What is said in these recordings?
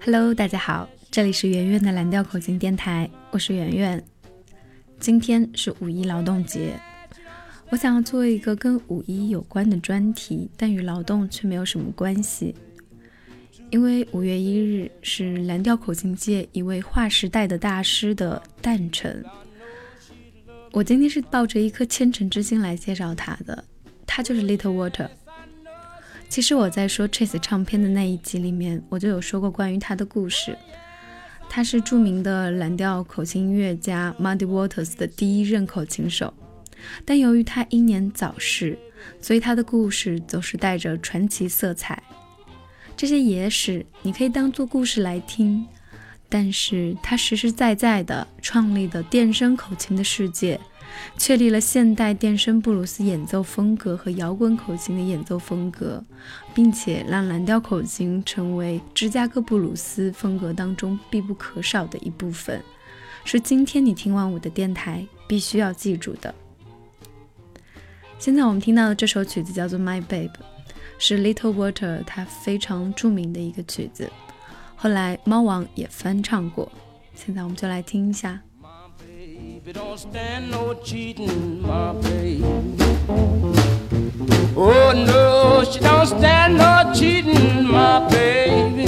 Hello，大家好，这里是圆圆的蓝调口琴电台，我是圆圆。今天是五一劳动节，我想要做一个跟五一有关的专题，但与劳动却没有什么关系。因为五月一日是蓝调口琴界一位划时代的大师的诞辰，我今天是抱着一颗虔诚之心来介绍他的，他就是 Little Water。其实我在说 Chase 唱片的那一集里面，我就有说过关于他的故事。他是著名的蓝调口琴音乐家 Muddy Waters 的第一任口琴手，但由于他英年早逝，所以他的故事总是带着传奇色彩。这些野史你可以当做故事来听，但是他实实在在的创立的电声口琴的世界。确立了现代电声布鲁斯演奏风格和摇滚口琴的演奏风格，并且让蓝调口琴成为芝加哥布鲁斯风格当中必不可少的一部分，是今天你听完我的电台必须要记住的。现在我们听到的这首曲子叫做《My Babe》，是 Little Water 他非常著名的一个曲子，后来猫王也翻唱过。现在我们就来听一下。Baby don't stand no cheating, my baby. Oh no, she don't stand no cheating, my baby.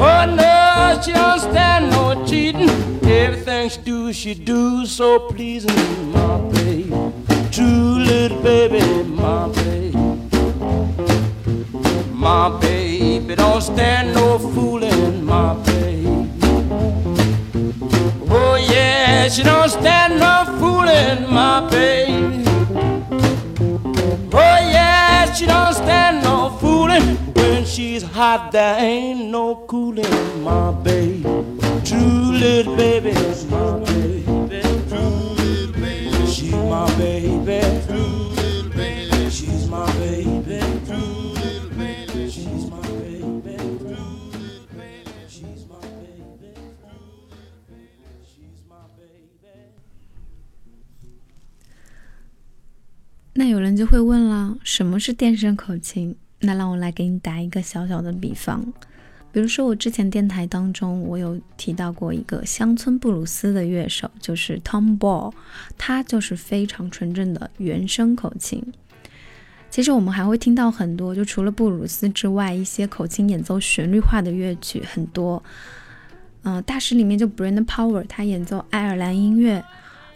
Oh no, she don't stand no cheating. Everything she do, she do so pleasing, my baby. True little baby, my baby. My baby don't stand no fooling, my baby. She don't stand no fooling, my baby. Oh yeah, she don't stand no fooling. When she's hot, there ain't no cooling, my baby. True little baby, she's my baby. True little baby, she's my baby. True 那有人就会问了，什么是电声口琴？那让我来给你打一个小小的比方，比如说我之前电台当中，我有提到过一个乡村布鲁斯的乐手，就是 Tom Ball，他就是非常纯正的原声口琴。其实我们还会听到很多，就除了布鲁斯之外，一些口琴演奏旋律化的乐曲很多。嗯，大师里面就 Brandon Power，他演奏爱尔兰音乐。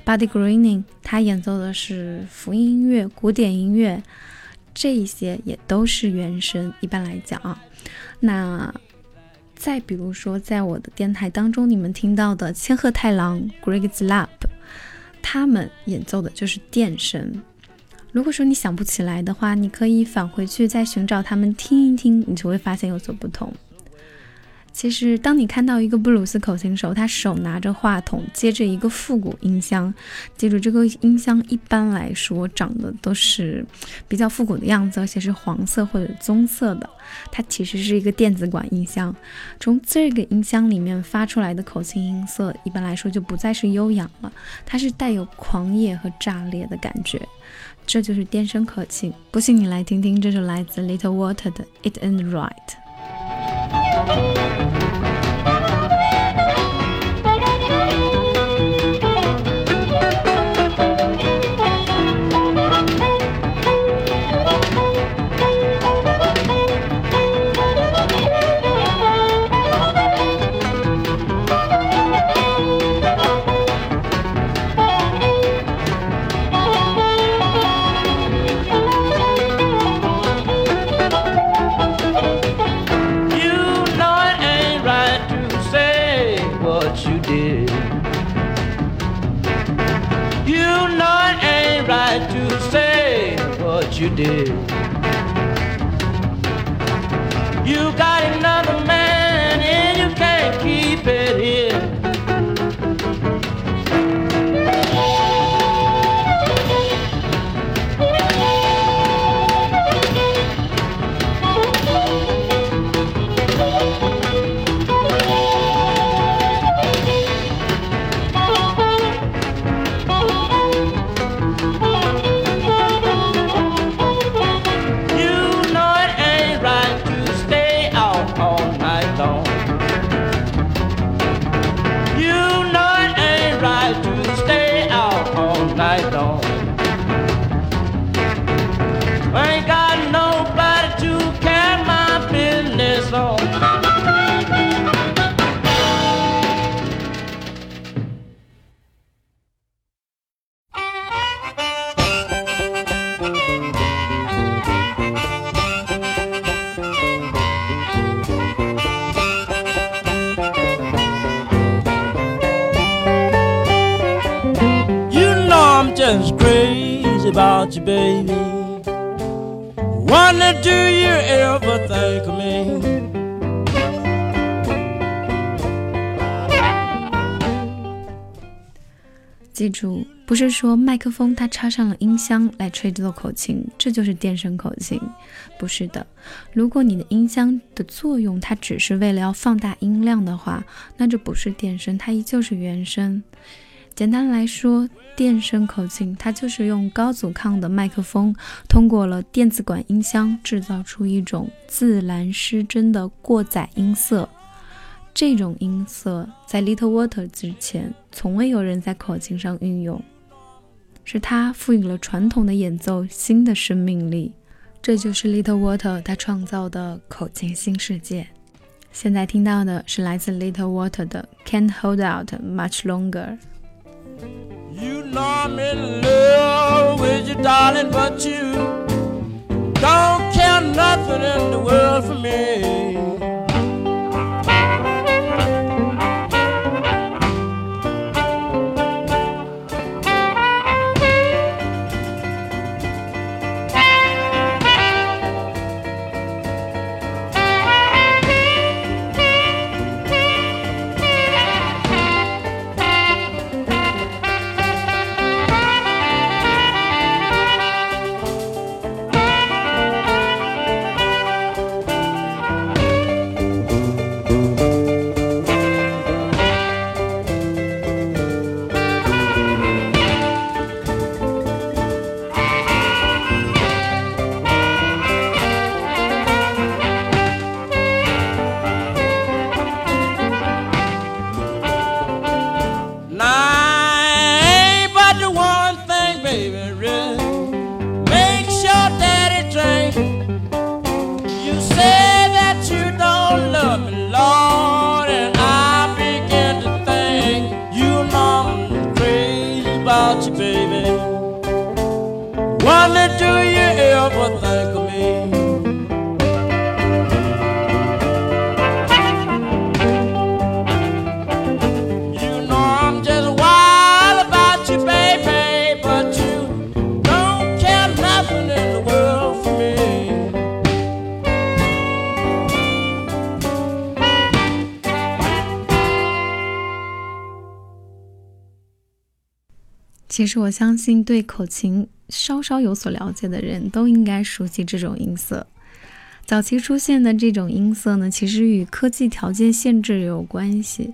Buddy Greening，他演奏的是福音音乐、古典音乐，这一些也都是原声。一般来讲啊，那再比如说，在我的电台当中，你们听到的千鹤太郎、Greg Slap，他们演奏的就是电声。如果说你想不起来的话，你可以返回去再寻找他们听一听，你就会发现有所不同。其实，当你看到一个布鲁斯口琴手，他手拿着话筒，接着一个复古音箱，记住这个音箱一般来说长得都是比较复古的样子，而且是黄色或者棕色的。它其实是一个电子管音箱，从这个音箱里面发出来的口琴音色，一般来说就不再是悠扬了，它是带有狂野和炸裂的感觉。这就是电声口琴。不信你来听听这首来自 Little Water 的 It Ain't Right。Música about you, baby. Wonder do you ever think of me? 记住，不是说麦克风它插上了音箱来吹这口琴，这就是电声口琴，不是的。如果你的音箱的作用它只是为了要放大音量的话，那这不是电声，它依旧是原声。简单来说，电声口琴它就是用高阻抗的麦克风，通过了电子管音箱制造出一种自然失真的过载音色。这种音色在 Little Water 之前，从未有人在口琴上运用，是他赋予了传统的演奏新的生命力。这就是 Little Water 他创造的口琴新世界。现在听到的是来自 Little Water 的 Can't Hold Out Much Longer。You know I'm in love with you, darling, but you don't care nothing in the world for me. 其实我相信，对口琴稍稍有所了解的人都应该熟悉这种音色。早期出现的这种音色呢，其实与科技条件限制有关系。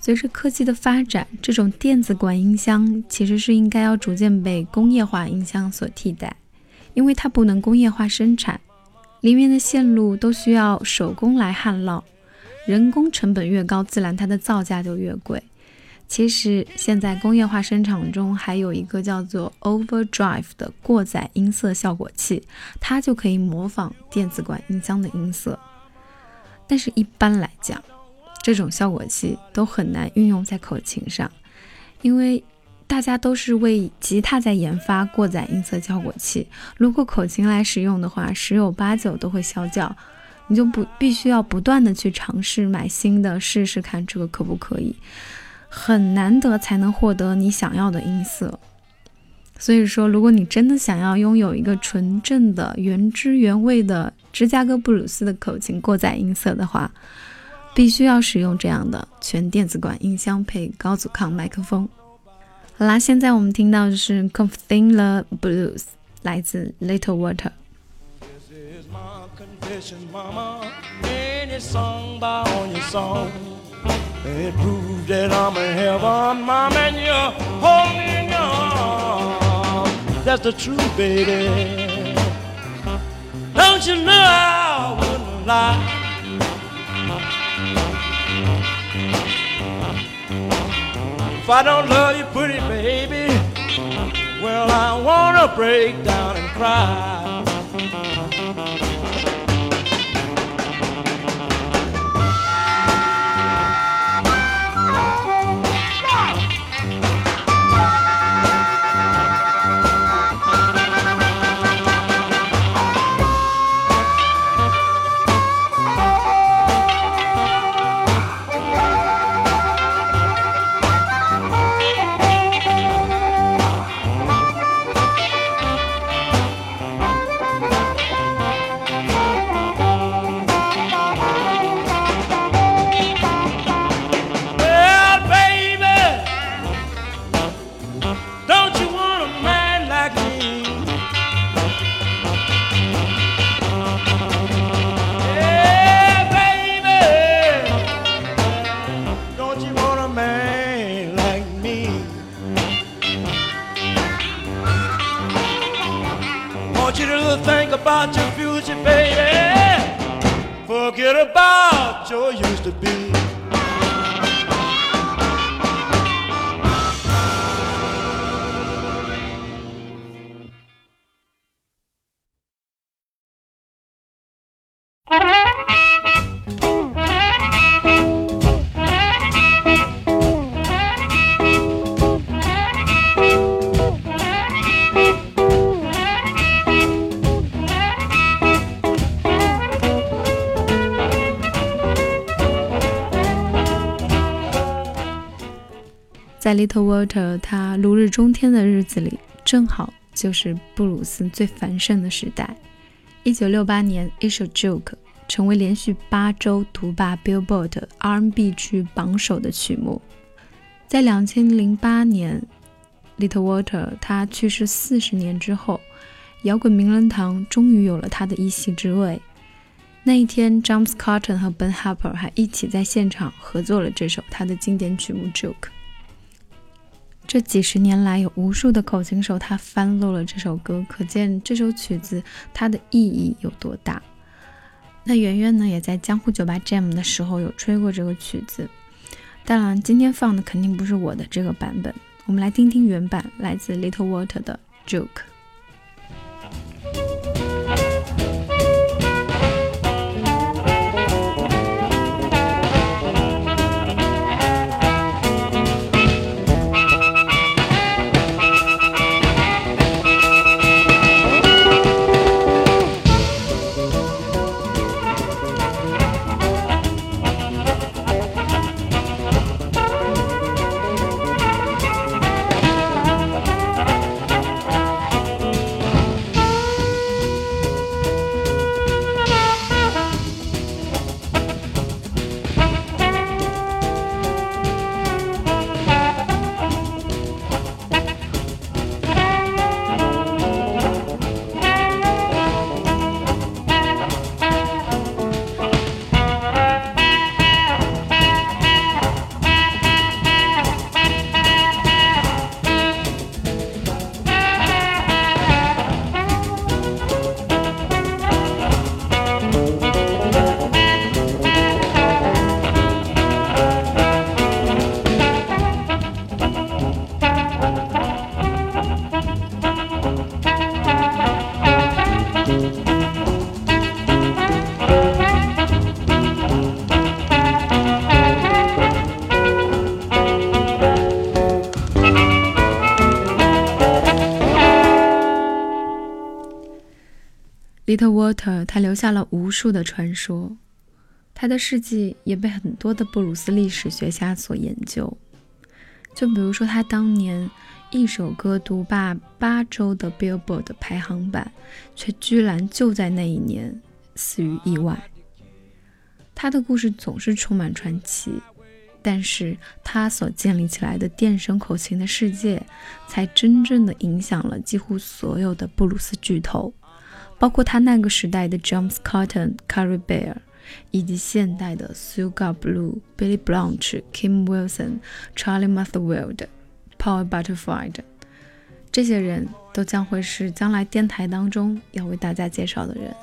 随着科技的发展，这种电子管音箱其实是应该要逐渐被工业化音箱所替代，因为它不能工业化生产，里面的线路都需要手工来焊烙，人工成本越高，自然它的造价就越贵。其实现在工业化生产中还有一个叫做 Overdrive 的过载音色效果器，它就可以模仿电子管音箱的音色。但是，一般来讲，这种效果器都很难运用在口琴上，因为大家都是为吉他在研发过载音色效果器。如果口琴来使用的话，十有八九都会消叫，你就不必须要不断的去尝试买新的试试看这个可不可以。很难得才能获得你想要的音色，所以说，如果你真的想要拥有一个纯正的原汁原味的芝加哥布鲁斯的口琴过载音色的话，必须要使用这样的全电子管音箱配高阻抗麦克风。好啦，现在我们听到的是《Confiding the Blues》，来自 Little Water。It proves that I'm in heaven, mom, and you hold me in your arms. That's the truth, baby. Don't you know I wouldn't lie? If I don't love you, pretty baby, well, I wanna break down and cry. About your use 在 Little Walter，他如日中天的日子里，正好就是布鲁斯最繁盛的时代。一九六八年，一首《Joke》成为连续八周独霸 Billboard R&B 区榜首的曲目。在两千零八年，Little Walter 他去世四十年之后，摇滚名人堂终于有了他的一席之位。那一天，James Cotton 和 Ben Harper 还一起在现场合作了这首他的经典曲目《Joke》。这几十年来，有无数的口琴手他翻录了这首歌，可见这首曲子它的意义有多大。那圆圆呢，也在江湖酒吧 jam 的时候有吹过这个曲子。当然，今天放的肯定不是我的这个版本，我们来听听原版，来自 Little Water 的 Joke。Little Walter，他留下了无数的传说，他的事迹也被很多的布鲁斯历史学家所研究。就比如说，他当年一首歌独霸八周的 Billboard 排行榜，却居然就在那一年死于意外。他的故事总是充满传奇，但是他所建立起来的电声口琴的世界，才真正的影响了几乎所有的布鲁斯巨头。包括他那个时代的 James Cotton、Carrie Bear，以及现代的 Sugar Blue、Billy Blanche、Kim Wilson、Charlie Murphy、Paul Butterfield，这些人都将会是将来电台当中要为大家介绍的人。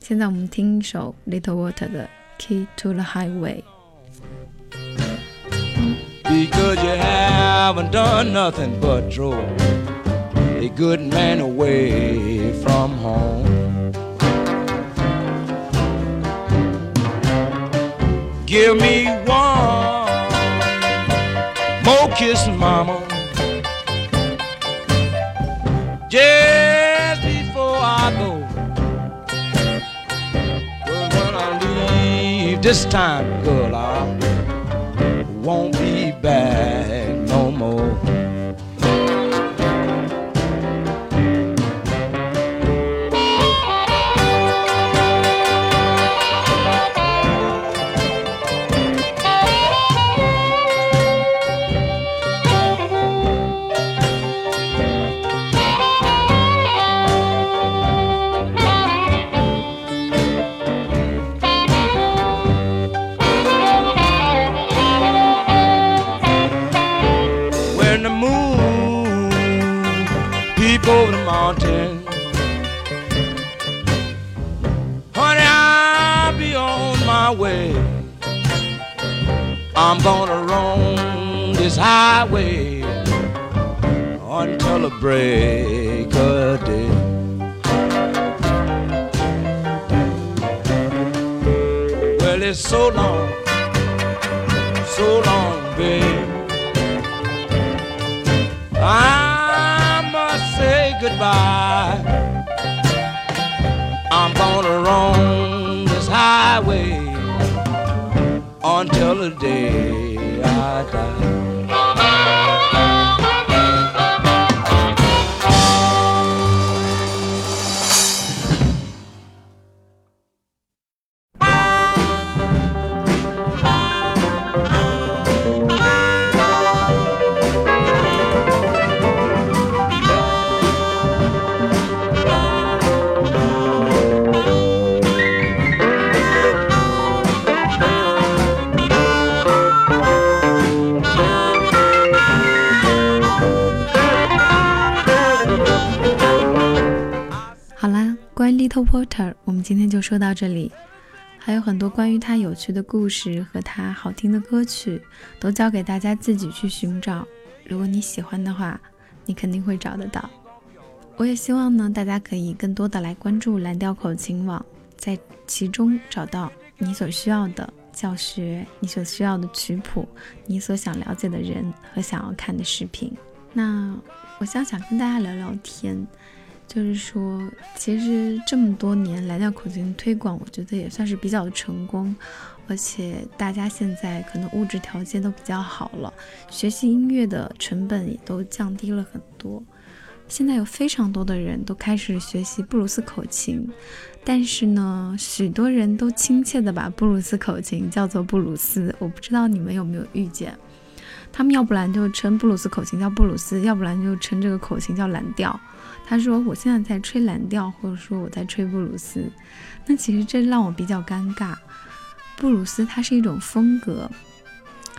现在我们听一首 Little Water 的《Key to the Highway》。Because you haven't done nothing but drove. a good man away from home. Give me one more kiss, mama. Just before I go. But when I leave this time, girl, I won't be back highway until the break of day. Well, it's so long, so long, babe. I must say goodbye. I'm gonna roam this highway until the day I die. Reporter 我们今天就说到这里。还有很多关于他有趣的故事和他好听的歌曲，都交给大家自己去寻找。如果你喜欢的话，你肯定会找得到。我也希望呢，大家可以更多的来关注蓝调口琴网，在其中找到你所需要的教学、你所需要的曲谱、你所想了解的人和想要看的视频。那我想想跟大家聊聊天。就是说，其实这么多年蓝调口琴推广，我觉得也算是比较成功，而且大家现在可能物质条件都比较好了，学习音乐的成本也都降低了很多。现在有非常多的人都开始学习布鲁斯口琴，但是呢，许多人都亲切的把布鲁斯口琴叫做布鲁斯，我不知道你们有没有遇见？他们要不然就称布鲁斯口琴叫布鲁斯，要不然就称这个口琴叫蓝调。他说：“我现在在吹蓝调，或者说我在吹布鲁斯。那其实这让我比较尴尬。布鲁斯它是一种风格，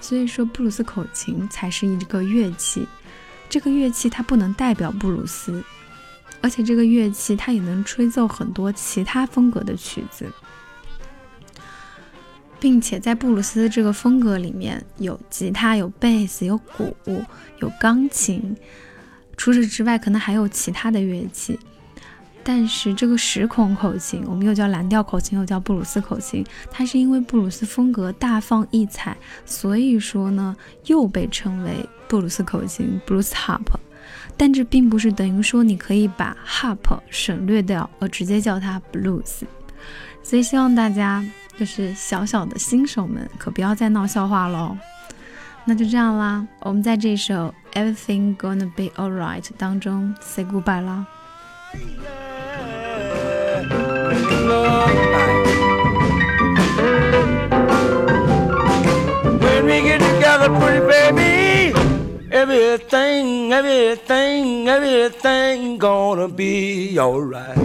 所以说布鲁斯口琴才是一个乐器。这个乐器它不能代表布鲁斯，而且这个乐器它也能吹奏很多其他风格的曲子，并且在布鲁斯这个风格里面有吉他、有贝斯、有鼓、有钢琴。”除此之外，可能还有其他的乐器，但是这个十孔口琴，我们又叫蓝调口琴，又叫布鲁斯口琴，它是因为布鲁斯风格大放异彩，所以说呢，又被称为布鲁斯口琴 （blues harp）。但这并不是等于说你可以把 harp 省略掉，而直接叫它 blues。所以希望大家就是小小的新手们，可不要再闹笑话喽。那就这样啦，我们在这首 Everything Gonna Be Alright 当中 say goodbye 啦。When we get together, pretty baby, everything, everything, everything gonna be alright.